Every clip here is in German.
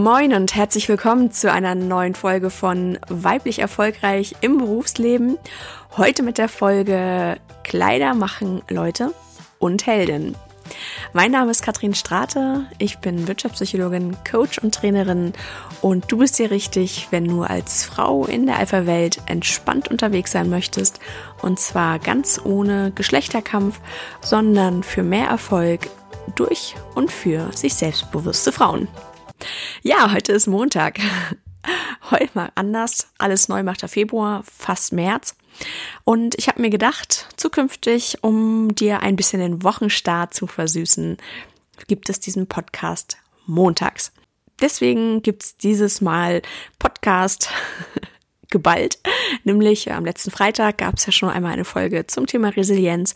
Moin und herzlich willkommen zu einer neuen Folge von Weiblich Erfolgreich im Berufsleben. Heute mit der Folge Kleider machen Leute und Helden. Mein Name ist Katrin Strate, ich bin Wirtschaftspsychologin, Coach und Trainerin und du bist hier richtig, wenn du als Frau in der Alpha-Welt entspannt unterwegs sein möchtest und zwar ganz ohne Geschlechterkampf, sondern für mehr Erfolg durch und für sich selbstbewusste Frauen. Ja, heute ist Montag. Heute mal anders. Alles neu macht der Februar, fast März. Und ich habe mir gedacht, zukünftig, um dir ein bisschen den Wochenstart zu versüßen, gibt es diesen Podcast montags. Deswegen gibt es dieses Mal Podcast geballt. Nämlich am letzten Freitag gab es ja schon einmal eine Folge zum Thema Resilienz.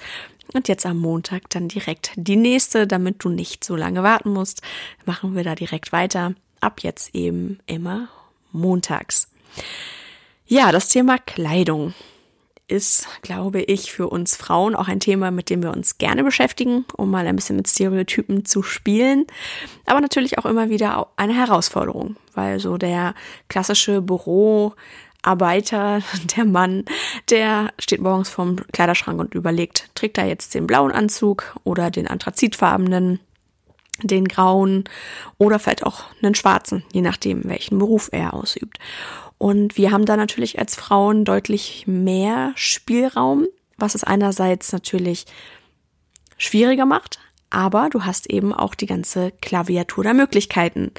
Und jetzt am Montag dann direkt die nächste, damit du nicht so lange warten musst. Machen wir da direkt weiter. Ab jetzt eben immer montags. Ja, das Thema Kleidung ist, glaube ich, für uns Frauen auch ein Thema, mit dem wir uns gerne beschäftigen, um mal ein bisschen mit Stereotypen zu spielen. Aber natürlich auch immer wieder eine Herausforderung, weil so der klassische Büroarbeiter, der Mann, der steht morgens vorm Kleiderschrank und überlegt, trägt er jetzt den blauen Anzug oder den anthrazitfarbenen, den grauen oder vielleicht auch einen schwarzen, je nachdem, welchen Beruf er ausübt. Und wir haben da natürlich als Frauen deutlich mehr Spielraum, was es einerseits natürlich schwieriger macht, aber du hast eben auch die ganze Klaviatur der Möglichkeiten.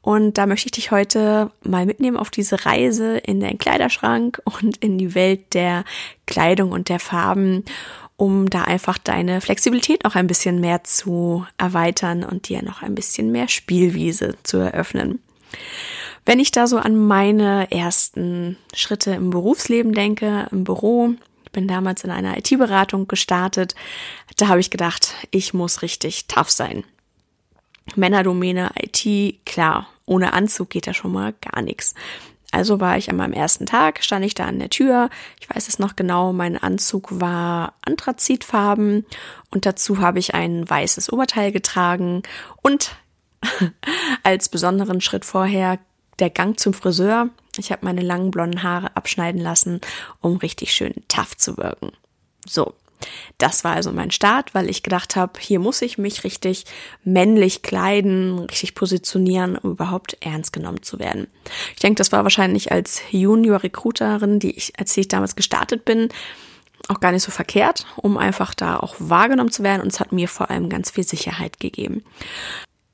Und da möchte ich dich heute mal mitnehmen auf diese Reise in den Kleiderschrank und in die Welt der Kleidung und der Farben, um da einfach deine Flexibilität noch ein bisschen mehr zu erweitern und dir noch ein bisschen mehr Spielwiese zu eröffnen. Wenn ich da so an meine ersten Schritte im Berufsleben denke, im Büro, ich bin damals in einer IT-Beratung gestartet, da habe ich gedacht, ich muss richtig tough sein. Männerdomäne, IT, klar, ohne Anzug geht da schon mal gar nichts. Also war ich an meinem ersten Tag, stand ich da an der Tür. Ich weiß es noch genau, mein Anzug war anthrazitfarben und dazu habe ich ein weißes Oberteil getragen und als besonderen Schritt vorher der Gang zum Friseur. Ich habe meine langen blonden Haare abschneiden lassen, um richtig schön tough zu wirken. So, das war also mein Start, weil ich gedacht habe, hier muss ich mich richtig männlich kleiden, richtig positionieren, um überhaupt ernst genommen zu werden. Ich denke, das war wahrscheinlich als Junior-Recruiterin, die ich, als ich damals gestartet bin, auch gar nicht so verkehrt, um einfach da auch wahrgenommen zu werden. Und es hat mir vor allem ganz viel Sicherheit gegeben.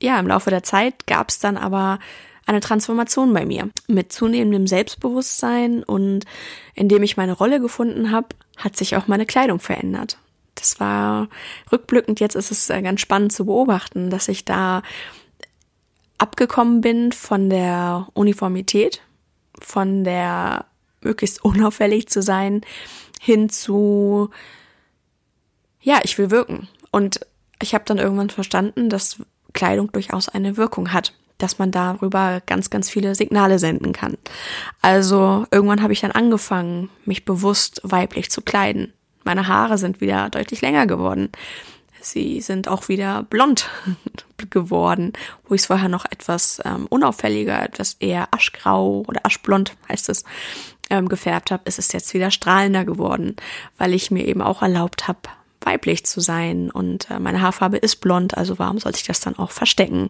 Ja, im Laufe der Zeit gab es dann aber eine Transformation bei mir. Mit zunehmendem Selbstbewusstsein und indem ich meine Rolle gefunden habe, hat sich auch meine Kleidung verändert. Das war rückblickend, jetzt ist es äh, ganz spannend zu beobachten, dass ich da abgekommen bin von der Uniformität, von der möglichst unauffällig zu sein, hin zu, ja, ich will wirken. Und ich habe dann irgendwann verstanden, dass Kleidung durchaus eine Wirkung hat dass man darüber ganz, ganz viele Signale senden kann. Also irgendwann habe ich dann angefangen, mich bewusst weiblich zu kleiden. Meine Haare sind wieder deutlich länger geworden. Sie sind auch wieder blond geworden, wo ich es vorher noch etwas ähm, unauffälliger, etwas eher aschgrau oder aschblond heißt es, ähm, gefärbt habe, ist es jetzt wieder strahlender geworden, weil ich mir eben auch erlaubt habe, weiblich zu sein und äh, meine Haarfarbe ist blond, also warum sollte ich das dann auch verstecken?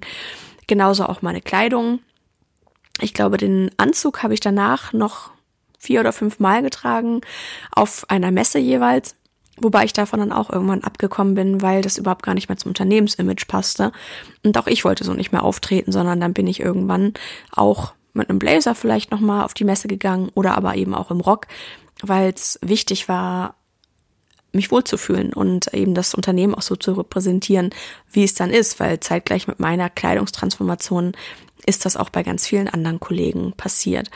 Genauso auch meine Kleidung. Ich glaube, den Anzug habe ich danach noch vier oder fünf Mal getragen, auf einer Messe jeweils. Wobei ich davon dann auch irgendwann abgekommen bin, weil das überhaupt gar nicht mehr zum Unternehmensimage passte. Und auch ich wollte so nicht mehr auftreten, sondern dann bin ich irgendwann auch mit einem Blazer vielleicht nochmal auf die Messe gegangen oder aber eben auch im Rock, weil es wichtig war, mich wohlzufühlen und eben das Unternehmen auch so zu repräsentieren, wie es dann ist, weil zeitgleich mit meiner Kleidungstransformation ist das auch bei ganz vielen anderen Kollegen passiert.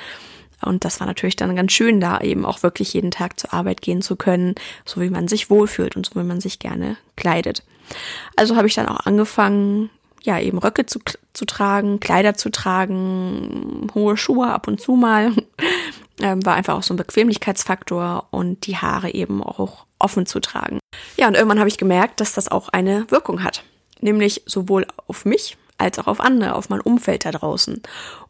Und das war natürlich dann ganz schön, da eben auch wirklich jeden Tag zur Arbeit gehen zu können, so wie man sich wohlfühlt und so wie man sich gerne kleidet. Also habe ich dann auch angefangen, ja, eben Röcke zu, zu tragen, Kleider zu tragen, hohe Schuhe ab und zu mal. Ähm, war einfach auch so ein Bequemlichkeitsfaktor und die Haare eben auch offen zu tragen. Ja, und irgendwann habe ich gemerkt, dass das auch eine Wirkung hat. Nämlich sowohl auf mich als auch auf andere, auf mein Umfeld da draußen.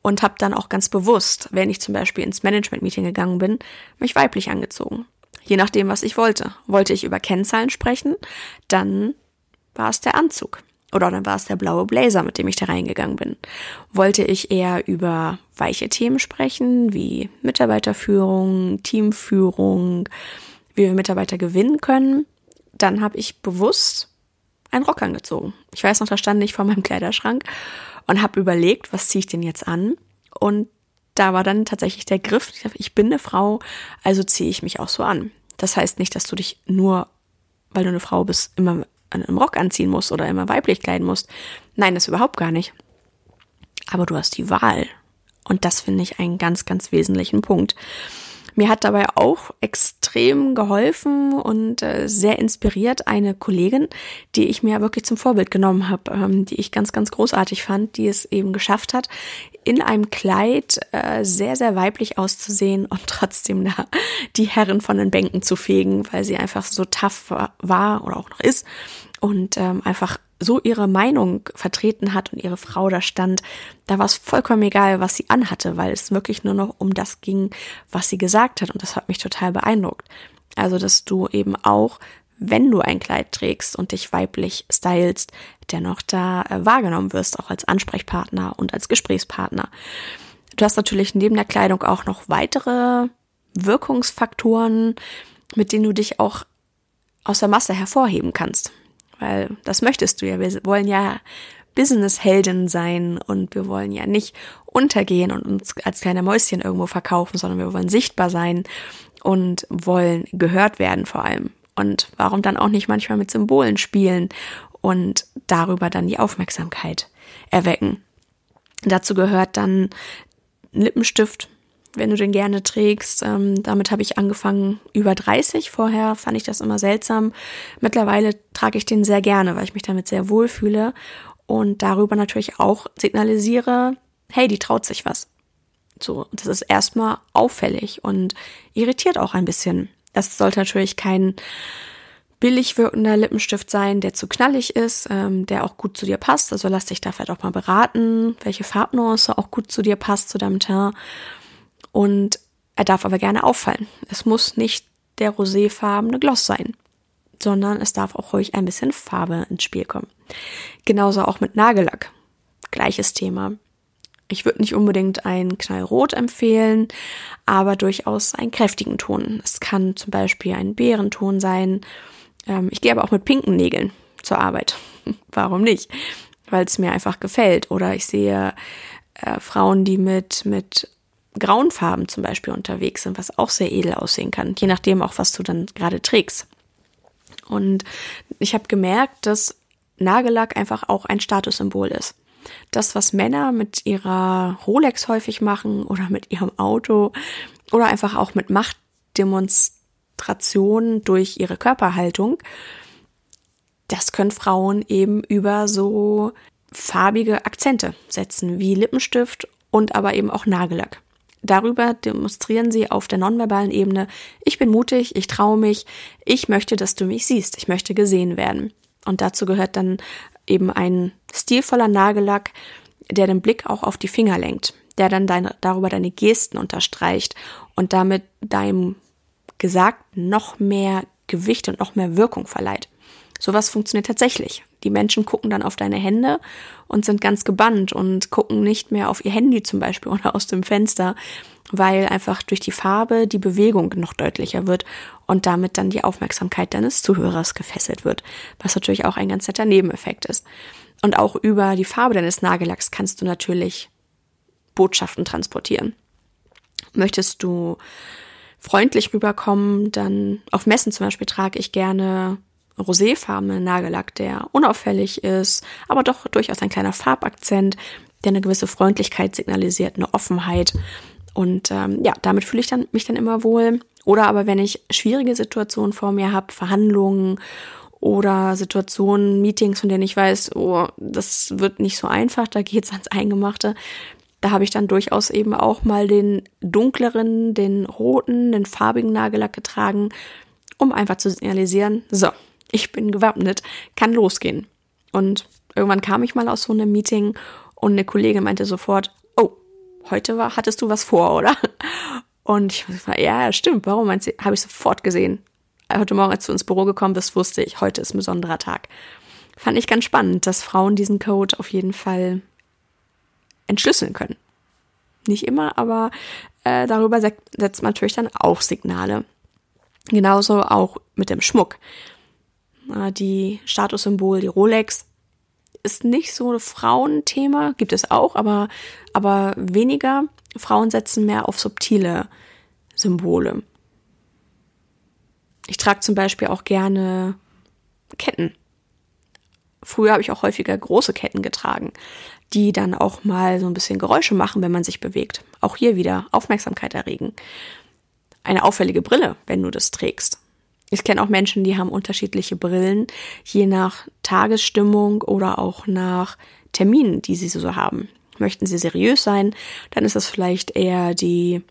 Und habe dann auch ganz bewusst, wenn ich zum Beispiel ins Management-Meeting gegangen bin, mich weiblich angezogen. Je nachdem, was ich wollte. Wollte ich über Kennzahlen sprechen, dann war es der Anzug. Oder dann war es der blaue Blazer, mit dem ich da reingegangen bin. Wollte ich eher über weiche Themen sprechen, wie Mitarbeiterführung, Teamführung, wie wir Mitarbeiter gewinnen können, dann habe ich bewusst einen Rock angezogen. Ich weiß noch, da stand ich vor meinem Kleiderschrank und habe überlegt, was ziehe ich denn jetzt an? Und da war dann tatsächlich der Griff, ich bin eine Frau, also ziehe ich mich auch so an. Das heißt nicht, dass du dich nur, weil du eine Frau bist, immer einen Rock anziehen musst oder immer weiblich kleiden musst. Nein, das überhaupt gar nicht. Aber du hast die Wahl. Und das finde ich einen ganz, ganz wesentlichen Punkt. Mir hat dabei auch extrem geholfen und äh, sehr inspiriert eine Kollegin, die ich mir wirklich zum Vorbild genommen habe, ähm, die ich ganz, ganz großartig fand, die es eben geschafft hat, in einem Kleid äh, sehr, sehr weiblich auszusehen und trotzdem da die Herren von den Bänken zu fegen, weil sie einfach so tough war oder auch noch ist und ähm, einfach so ihre Meinung vertreten hat und ihre Frau da stand, da war es vollkommen egal, was sie anhatte, weil es wirklich nur noch um das ging, was sie gesagt hat. Und das hat mich total beeindruckt. Also, dass du eben auch, wenn du ein Kleid trägst und dich weiblich stylst, dennoch da äh, wahrgenommen wirst, auch als Ansprechpartner und als Gesprächspartner. Du hast natürlich neben der Kleidung auch noch weitere Wirkungsfaktoren, mit denen du dich auch aus der Masse hervorheben kannst weil das möchtest du ja. Wir wollen ja Businesshelden sein und wir wollen ja nicht untergehen und uns als kleine Mäuschen irgendwo verkaufen, sondern wir wollen sichtbar sein und wollen gehört werden vor allem. Und warum dann auch nicht manchmal mit Symbolen spielen und darüber dann die Aufmerksamkeit erwecken. Dazu gehört dann Lippenstift, wenn du den gerne trägst. Ähm, damit habe ich angefangen über 30. Vorher fand ich das immer seltsam. Mittlerweile trage ich den sehr gerne, weil ich mich damit sehr wohl fühle und darüber natürlich auch signalisiere, hey, die traut sich was. So, das ist erstmal auffällig und irritiert auch ein bisschen. Das sollte natürlich kein billig wirkender Lippenstift sein, der zu knallig ist, ähm, der auch gut zu dir passt. Also lass dich da vielleicht auch mal beraten, welche Farbnuance auch gut zu dir passt, zu deinem Teint. Und er darf aber gerne auffallen. Es muss nicht der roséfarbene Gloss sein, sondern es darf auch ruhig ein bisschen Farbe ins Spiel kommen. Genauso auch mit Nagellack. Gleiches Thema. Ich würde nicht unbedingt ein Knallrot empfehlen, aber durchaus einen kräftigen Ton. Es kann zum Beispiel ein Bärenton sein. Ähm, ich gehe aber auch mit pinken Nägeln zur Arbeit. Warum nicht? Weil es mir einfach gefällt. Oder ich sehe äh, Frauen, die mit, mit grauen Farben zum Beispiel unterwegs sind, was auch sehr edel aussehen kann, je nachdem auch, was du dann gerade trägst. Und ich habe gemerkt, dass Nagellack einfach auch ein Statussymbol ist. Das, was Männer mit ihrer Rolex häufig machen oder mit ihrem Auto oder einfach auch mit Machtdemonstrationen durch ihre Körperhaltung, das können Frauen eben über so farbige Akzente setzen, wie Lippenstift und aber eben auch Nagellack. Darüber demonstrieren sie auf der nonverbalen Ebene, ich bin mutig, ich traue mich, ich möchte, dass du mich siehst, ich möchte gesehen werden. Und dazu gehört dann eben ein stilvoller Nagellack, der den Blick auch auf die Finger lenkt, der dann deine, darüber deine Gesten unterstreicht und damit deinem Gesagten noch mehr Gewicht und noch mehr Wirkung verleiht. Sowas funktioniert tatsächlich. Die Menschen gucken dann auf deine Hände und sind ganz gebannt und gucken nicht mehr auf ihr Handy zum Beispiel oder aus dem Fenster, weil einfach durch die Farbe die Bewegung noch deutlicher wird und damit dann die Aufmerksamkeit deines Zuhörers gefesselt wird, was natürlich auch ein ganz netter Nebeneffekt ist. Und auch über die Farbe deines Nagellacks kannst du natürlich Botschaften transportieren. Möchtest du freundlich rüberkommen, dann auf Messen zum Beispiel trage ich gerne roséfarbenen Nagellack, der unauffällig ist, aber doch durchaus ein kleiner Farbakzent, der eine gewisse Freundlichkeit signalisiert, eine Offenheit. Und ähm, ja, damit fühle ich dann, mich dann immer wohl. Oder aber wenn ich schwierige Situationen vor mir habe, Verhandlungen oder Situationen, Meetings, von denen ich weiß, oh, das wird nicht so einfach, da geht's ans Eingemachte. Da habe ich dann durchaus eben auch mal den dunkleren, den roten, den farbigen Nagellack getragen, um einfach zu signalisieren, so, ich bin gewappnet, kann losgehen. Und Irgendwann kam ich mal aus so einem Meeting und eine Kollegin meinte sofort, oh, heute war, hattest du was vor, oder? Und ich war, ja, stimmt, warum meinst du, habe ich sofort gesehen. Heute Morgen, als du ins Büro gekommen bist, wusste ich, heute ist ein besonderer Tag. Fand ich ganz spannend, dass Frauen diesen Code auf jeden Fall entschlüsseln können. Nicht immer, aber äh, darüber setzt man natürlich dann auch Signale. Genauso auch mit dem Schmuck. Äh, die Statussymbol, die Rolex, ist nicht so ein Frauenthema, gibt es auch, aber, aber weniger. Frauen setzen mehr auf subtile Symbole. Ich trage zum Beispiel auch gerne Ketten. Früher habe ich auch häufiger große Ketten getragen, die dann auch mal so ein bisschen Geräusche machen, wenn man sich bewegt. Auch hier wieder Aufmerksamkeit erregen. Eine auffällige Brille, wenn du das trägst. Ich kenne auch Menschen, die haben unterschiedliche Brillen, je nach Tagesstimmung oder auch nach Terminen, die sie so haben. Möchten sie seriös sein, dann ist das vielleicht eher die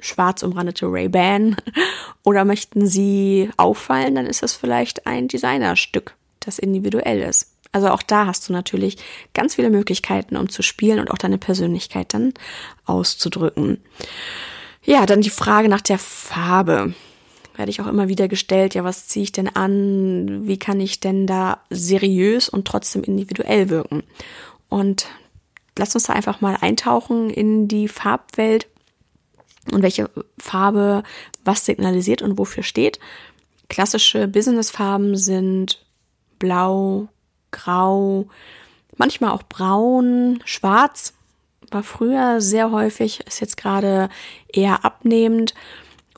schwarz umrandete Ray-Ban. Oder möchten sie auffallen, dann ist das vielleicht ein Designerstück, das individuell ist. Also auch da hast du natürlich ganz viele Möglichkeiten, um zu spielen und auch deine Persönlichkeit dann auszudrücken. Ja, dann die Frage nach der Farbe. Werde ich auch immer wieder gestellt, ja, was ziehe ich denn an? Wie kann ich denn da seriös und trotzdem individuell wirken? Und lass uns da einfach mal eintauchen in die Farbwelt und welche Farbe was signalisiert und wofür steht. Klassische Businessfarben sind blau, grau, manchmal auch braun, schwarz. War früher sehr häufig, ist jetzt gerade eher abnehmend.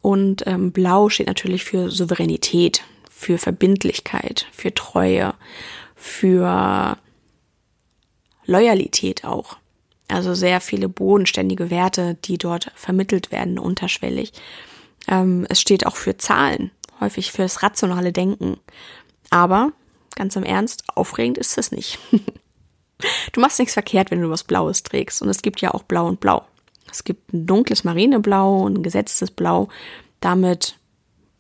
Und ähm, blau steht natürlich für Souveränität, für Verbindlichkeit, für Treue, für Loyalität auch. Also sehr viele bodenständige Werte, die dort vermittelt werden, unterschwellig. Ähm, es steht auch für Zahlen, häufig fürs rationale Denken. Aber ganz im Ernst, aufregend ist es nicht. du machst nichts verkehrt, wenn du was Blaues trägst. Und es gibt ja auch Blau und Blau. Es gibt ein dunkles Marineblau und ein gesetztes Blau. Damit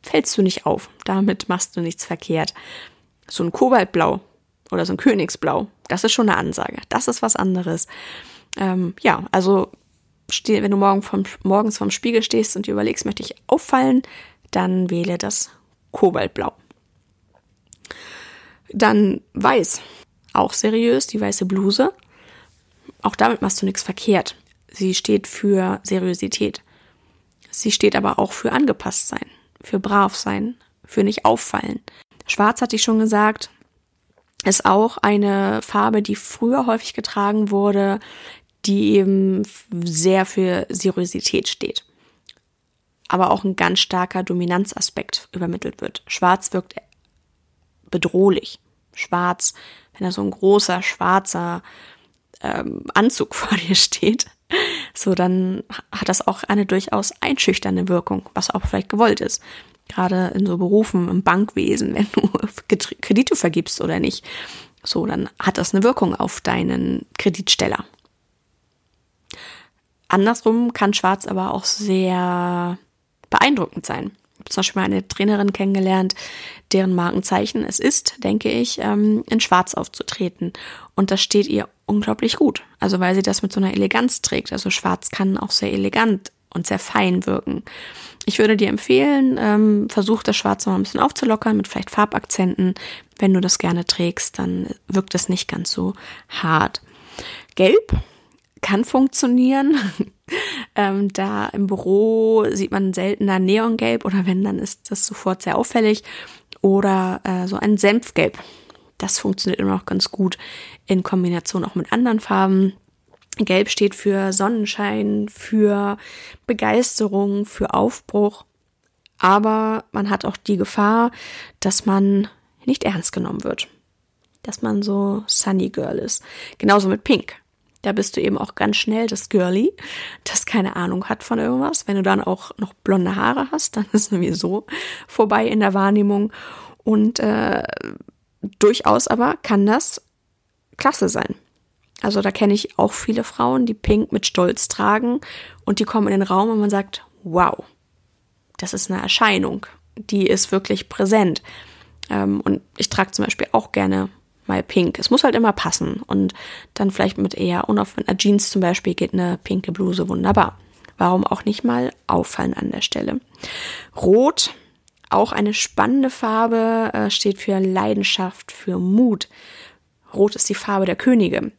fällst du nicht auf. Damit machst du nichts verkehrt. So ein Kobaltblau oder so ein Königsblau, das ist schon eine Ansage. Das ist was anderes. Ähm, ja, also wenn du morgen vom, morgens vorm Spiegel stehst und dir überlegst, möchte ich auffallen, dann wähle das Kobaltblau. Dann weiß. Auch seriös, die weiße Bluse. Auch damit machst du nichts verkehrt. Sie steht für Seriosität. Sie steht aber auch für angepasst sein, für brav sein, für nicht auffallen. Schwarz hatte ich schon gesagt, ist auch eine Farbe, die früher häufig getragen wurde, die eben sehr für Seriosität steht. Aber auch ein ganz starker Dominanzaspekt übermittelt wird. Schwarz wirkt bedrohlich. Schwarz, wenn da so ein großer schwarzer ähm, Anzug vor dir steht, so dann hat das auch eine durchaus einschüchternde Wirkung, was auch vielleicht gewollt ist. Gerade in so Berufen im Bankwesen, wenn du Kredite vergibst oder nicht, so dann hat das eine Wirkung auf deinen Kreditsteller. Andersrum kann Schwarz aber auch sehr beeindruckend sein zum Beispiel mal eine Trainerin kennengelernt, deren Markenzeichen es ist, denke ich, ähm, in Schwarz aufzutreten. Und das steht ihr unglaublich gut. Also weil sie das mit so einer Eleganz trägt. Also Schwarz kann auch sehr elegant und sehr fein wirken. Ich würde dir empfehlen, ähm, versuch das Schwarz mal ein bisschen aufzulockern mit vielleicht Farbakzenten. Wenn du das gerne trägst, dann wirkt es nicht ganz so hart. Gelb kann funktionieren. ähm, da im Büro sieht man seltener Neongelb oder wenn, dann ist das sofort sehr auffällig. Oder äh, so ein Senfgelb. Das funktioniert immer noch ganz gut in Kombination auch mit anderen Farben. Gelb steht für Sonnenschein, für Begeisterung, für Aufbruch. Aber man hat auch die Gefahr, dass man nicht ernst genommen wird. Dass man so Sunny Girl ist. Genauso mit Pink. Da bist du eben auch ganz schnell das Girlie, das keine Ahnung hat von irgendwas. Wenn du dann auch noch blonde Haare hast, dann ist sowieso vorbei in der Wahrnehmung. Und äh, durchaus aber kann das klasse sein. Also da kenne ich auch viele Frauen, die Pink mit Stolz tragen und die kommen in den Raum und man sagt, wow, das ist eine Erscheinung, die ist wirklich präsent. Ähm, und ich trage zum Beispiel auch gerne mal pink. Es muss halt immer passen. Und dann vielleicht mit eher unaufwendiger Jeans zum Beispiel geht eine pinke Bluse wunderbar. Warum auch nicht mal auffallen an der Stelle. Rot, auch eine spannende Farbe, äh, steht für Leidenschaft, für Mut. Rot ist die Farbe der Könige.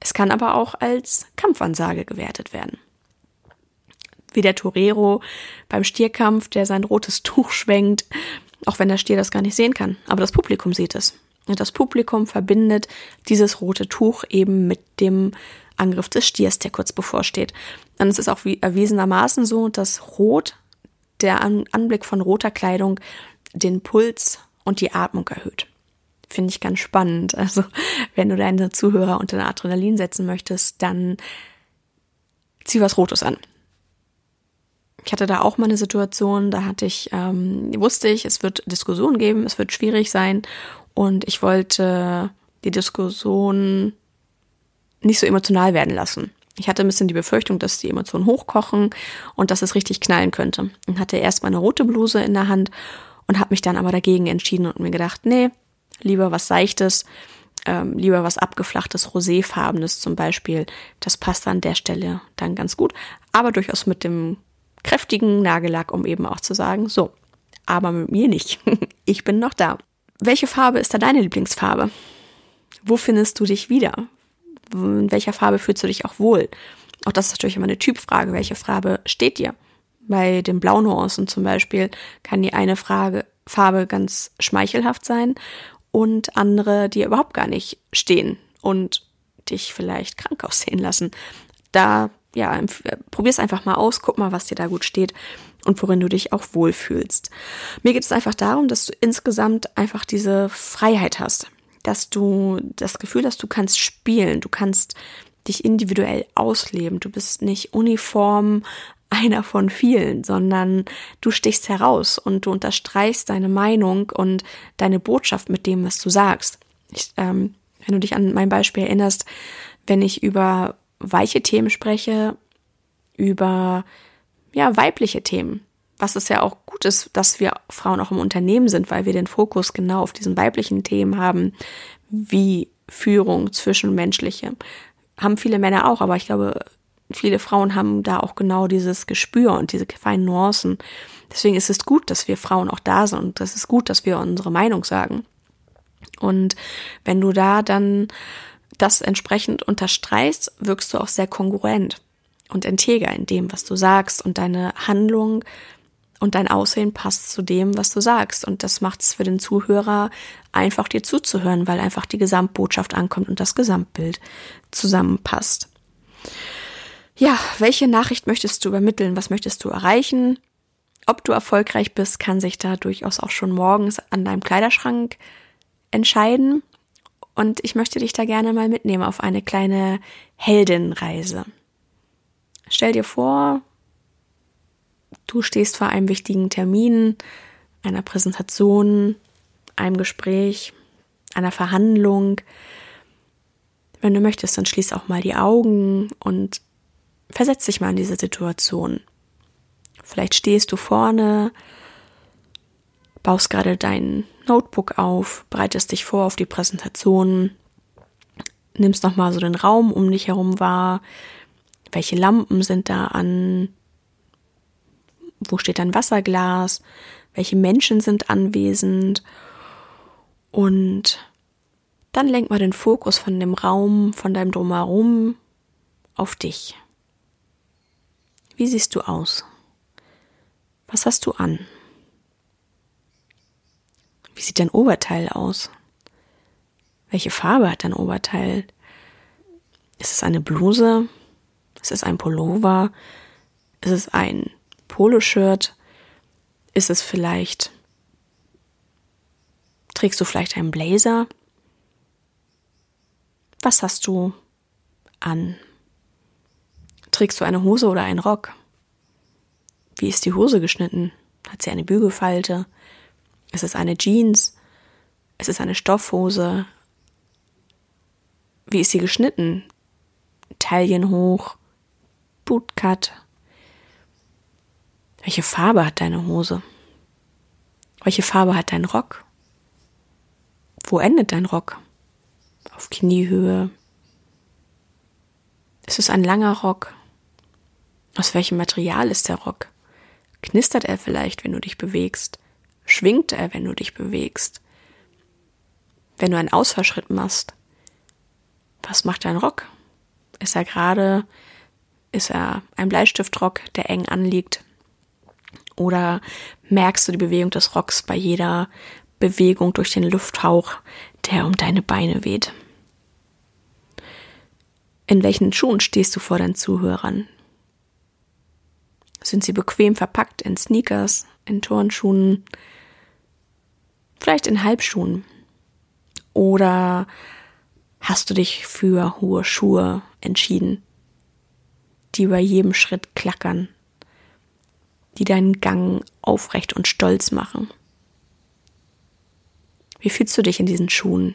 Es kann aber auch als Kampfansage gewertet werden. Wie der Torero beim Stierkampf, der sein rotes Tuch schwenkt, auch wenn der Stier das gar nicht sehen kann. Aber das Publikum sieht es. Und das Publikum verbindet dieses rote Tuch eben mit dem Angriff des Stiers, der kurz bevorsteht. Und es ist auch wie erwiesenermaßen so, dass Rot, der Anblick von roter Kleidung, den Puls und die Atmung erhöht. Finde ich ganz spannend. Also, wenn du deine Zuhörer unter Adrenalin setzen möchtest, dann zieh was Rotes an. Ich hatte da auch mal eine Situation, da hatte ich, ähm, wusste ich, es wird Diskussionen geben, es wird schwierig sein und ich wollte die Diskussion nicht so emotional werden lassen. Ich hatte ein bisschen die Befürchtung, dass die Emotionen hochkochen und dass es richtig knallen könnte. Und hatte erst meine rote Bluse in der Hand und habe mich dann aber dagegen entschieden und mir gedacht, nee, lieber was Seichtes, ähm, lieber was abgeflachtes, roséfarbenes zum Beispiel. Das passt an der Stelle dann ganz gut, aber durchaus mit dem kräftigen Nagellack, um eben auch zu sagen, so, aber mit mir nicht. ich bin noch da. Welche Farbe ist da deine Lieblingsfarbe? Wo findest du dich wieder? In welcher Farbe fühlst du dich auch wohl? Auch das ist natürlich immer eine Typfrage. Welche Farbe steht dir? Bei den Blaunuancen zum Beispiel kann die eine Frage, Farbe ganz schmeichelhaft sein und andere, die überhaupt gar nicht stehen und dich vielleicht krank aussehen lassen. Da, ja, probier's einfach mal aus, guck mal, was dir da gut steht und worin du dich auch wohlfühlst. Mir geht es einfach darum, dass du insgesamt einfach diese Freiheit hast, dass du das Gefühl hast, du kannst spielen, du kannst dich individuell ausleben, du bist nicht uniform einer von vielen, sondern du stichst heraus und du unterstreichst deine Meinung und deine Botschaft mit dem, was du sagst. Ich, ähm, wenn du dich an mein Beispiel erinnerst, wenn ich über weiche Themen spreche, über ja, weibliche Themen. Was es ja auch gut ist, dass wir Frauen auch im Unternehmen sind, weil wir den Fokus genau auf diesen weiblichen Themen haben, wie Führung, zwischenmenschliche. Haben viele Männer auch, aber ich glaube, viele Frauen haben da auch genau dieses Gespür und diese feinen Nuancen. Deswegen ist es gut, dass wir Frauen auch da sind und es ist gut, dass wir unsere Meinung sagen. Und wenn du da dann das entsprechend unterstreichst, wirkst du auch sehr kongruent und integer in dem, was du sagst und deine Handlung und dein Aussehen passt zu dem, was du sagst. Und das macht es für den Zuhörer einfach, dir zuzuhören, weil einfach die Gesamtbotschaft ankommt und das Gesamtbild zusammenpasst. Ja, welche Nachricht möchtest du übermitteln? Was möchtest du erreichen? Ob du erfolgreich bist, kann sich da durchaus auch schon morgens an deinem Kleiderschrank entscheiden. Und ich möchte dich da gerne mal mitnehmen auf eine kleine Heldenreise. Stell dir vor, du stehst vor einem wichtigen Termin, einer Präsentation, einem Gespräch, einer Verhandlung. Wenn du möchtest, dann schließ auch mal die Augen und versetz dich mal in diese Situation. Vielleicht stehst du vorne, baust gerade dein Notebook auf, bereitest dich vor auf die Präsentation, nimmst nochmal so den Raum um dich herum wahr, welche Lampen sind da an? Wo steht ein Wasserglas? Welche Menschen sind anwesend? Und dann lenk mal den Fokus von dem Raum, von deinem Drumherum auf dich. Wie siehst du aus? Was hast du an? Wie sieht dein Oberteil aus? Welche Farbe hat dein Oberteil? Ist es eine Bluse? Ist es ein Pullover? Ist es ein Poloshirt? Ist es vielleicht, trägst du vielleicht einen Blazer? Was hast du an? Trägst du eine Hose oder einen Rock? Wie ist die Hose geschnitten? Hat sie eine Bügelfalte? Ist es eine Jeans? Ist es eine Stoffhose? Wie ist sie geschnitten? Taillen hoch? Bootcut. Welche Farbe hat deine Hose? Welche Farbe hat dein Rock? Wo endet dein Rock? Auf Kniehöhe? Ist es ein langer Rock? Aus welchem Material ist der Rock? Knistert er vielleicht, wenn du dich bewegst? Schwingt er, wenn du dich bewegst? Wenn du einen Ausfallschritt machst, was macht dein Rock? Ist er gerade, ist er ein Bleistiftrock, der eng anliegt? Oder merkst du die Bewegung des Rocks bei jeder Bewegung durch den Lufthauch, der um deine Beine weht? In welchen Schuhen stehst du vor deinen Zuhörern? Sind sie bequem verpackt in Sneakers, in Turnschuhen, vielleicht in Halbschuhen? Oder hast du dich für hohe Schuhe entschieden, die bei jedem Schritt klackern, die deinen Gang aufrecht und stolz machen? Wie fühlst du dich in diesen Schuhen?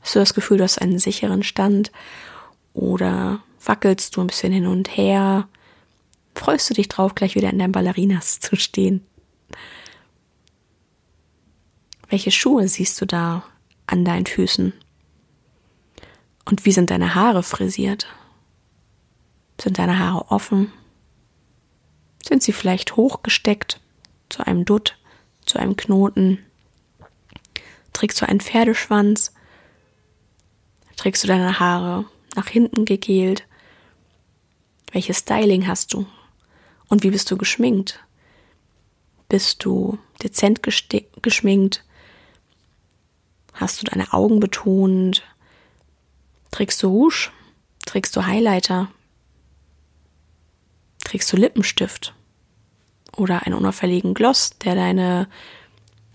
Hast du das Gefühl, du hast einen sicheren Stand oder wackelst du ein bisschen hin und her? Freust du dich drauf, gleich wieder in deinen Ballerinas zu stehen? Welche Schuhe siehst du da an deinen Füßen? Und wie sind deine Haare frisiert? Sind deine Haare offen? Sind sie vielleicht hochgesteckt zu einem Dutt, zu einem Knoten? Trägst du einen Pferdeschwanz? Trägst du deine Haare nach hinten gegelt? Welches Styling hast du? Und wie bist du geschminkt? Bist du dezent geschminkt? Hast du deine Augen betont? Trägst du Rouge? Trägst du Highlighter? Trägst du Lippenstift? Oder einen unauffälligen Gloss, der deine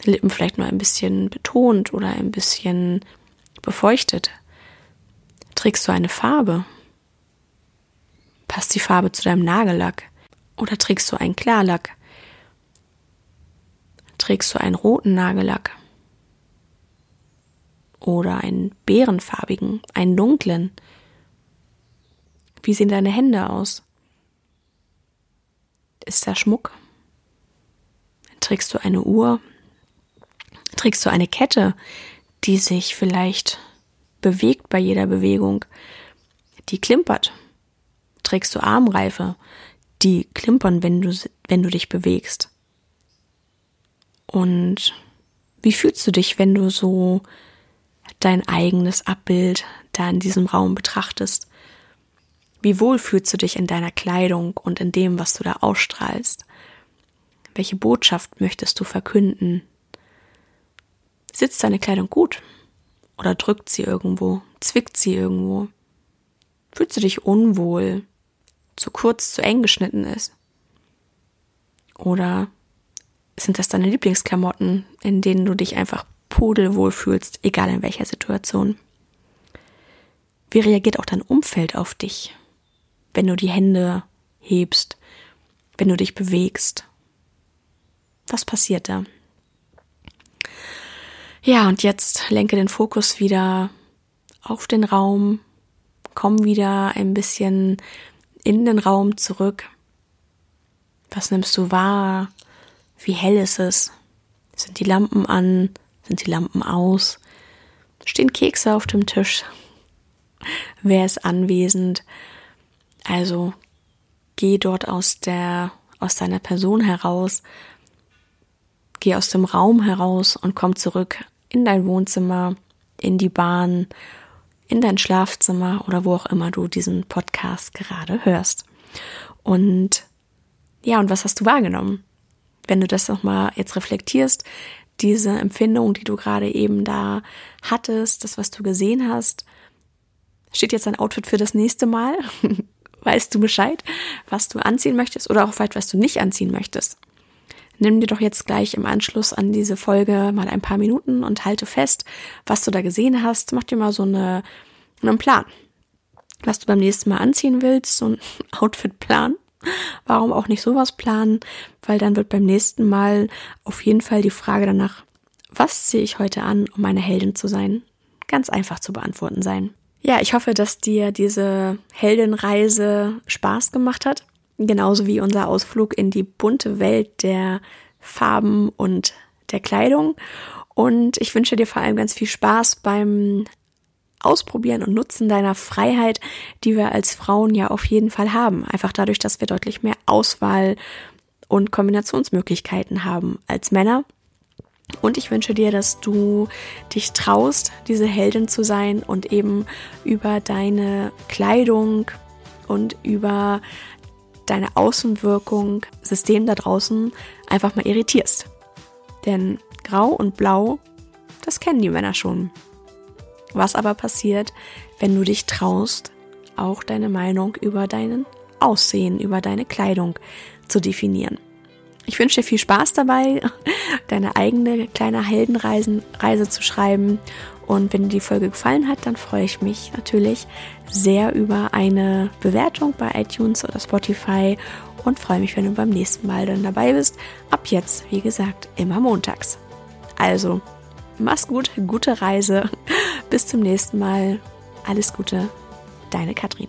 Lippen vielleicht nur ein bisschen betont oder ein bisschen befeuchtet? Trägst du eine Farbe? Passt die Farbe zu deinem Nagellack? Oder trägst du einen Klarlack? Trägst du einen roten Nagellack? oder einen bärenfarbigen, einen dunklen? Wie sehen deine Hände aus? Ist da Schmuck? Trägst du eine Uhr? Trägst du eine Kette, die sich vielleicht bewegt bei jeder Bewegung, die klimpert? Trägst du Armreife, die klimpern, wenn du, wenn du dich bewegst? Und wie fühlst du dich, wenn du so dein eigenes Abbild da in diesem Raum betrachtest. Wie wohl fühlst du dich in deiner Kleidung und in dem, was du da ausstrahlst? Welche Botschaft möchtest du verkünden? Sitzt deine Kleidung gut? Oder drückt sie irgendwo? Zwickt sie irgendwo? Fühlst du dich unwohl? Zu kurz, zu eng geschnitten ist? Oder sind das deine Lieblingsklamotten, in denen du dich einfach pudelwohl fühlst, egal in welcher Situation. Wie reagiert auch dein Umfeld auf dich, wenn du die Hände hebst, wenn du dich bewegst? Was passiert da? Ja, und jetzt lenke den Fokus wieder auf den Raum, komm wieder ein bisschen in den Raum zurück. Was nimmst du wahr? Wie hell ist es? Sind die Lampen an? Sind die Lampen aus? Stehen Kekse auf dem Tisch? Wer ist anwesend? Also geh dort aus der, aus deiner Person heraus, geh aus dem Raum heraus und komm zurück in dein Wohnzimmer, in die Bahn, in dein Schlafzimmer oder wo auch immer du diesen Podcast gerade hörst. Und ja, und was hast du wahrgenommen? Wenn du das nochmal jetzt reflektierst, diese Empfindung, die du gerade eben da hattest, das, was du gesehen hast. Steht jetzt ein Outfit für das nächste Mal? weißt du Bescheid, was du anziehen möchtest oder auch vielleicht, was du nicht anziehen möchtest? Nimm dir doch jetzt gleich im Anschluss an diese Folge mal ein paar Minuten und halte fest, was du da gesehen hast. Mach dir mal so eine, einen Plan, was du beim nächsten Mal anziehen willst, so ein Outfit-Plan. Warum auch nicht sowas planen? Weil dann wird beim nächsten Mal auf jeden Fall die Frage danach, was ziehe ich heute an, um meine Heldin zu sein, ganz einfach zu beantworten sein. Ja, ich hoffe, dass dir diese Heldenreise Spaß gemacht hat. Genauso wie unser Ausflug in die bunte Welt der Farben und der Kleidung. Und ich wünsche dir vor allem ganz viel Spaß beim Ausprobieren und Nutzen deiner Freiheit, die wir als Frauen ja auf jeden Fall haben. Einfach dadurch, dass wir deutlich mehr Auswahl und Kombinationsmöglichkeiten haben als Männer. Und ich wünsche dir, dass du dich traust, diese Heldin zu sein und eben über deine Kleidung und über deine Außenwirkung System da draußen einfach mal irritierst. Denn grau und blau, das kennen die Männer schon. Was aber passiert, wenn du dich traust, auch deine Meinung über deinen Aussehen, über deine Kleidung zu definieren. Ich wünsche dir viel Spaß dabei, deine eigene kleine Heldenreise zu schreiben. Und wenn dir die Folge gefallen hat, dann freue ich mich natürlich sehr über eine Bewertung bei iTunes oder Spotify und freue mich, wenn du beim nächsten Mal dann dabei bist. Ab jetzt, wie gesagt, immer montags. Also, mach's gut, gute Reise. Bis zum nächsten Mal. Alles Gute, deine Katrin.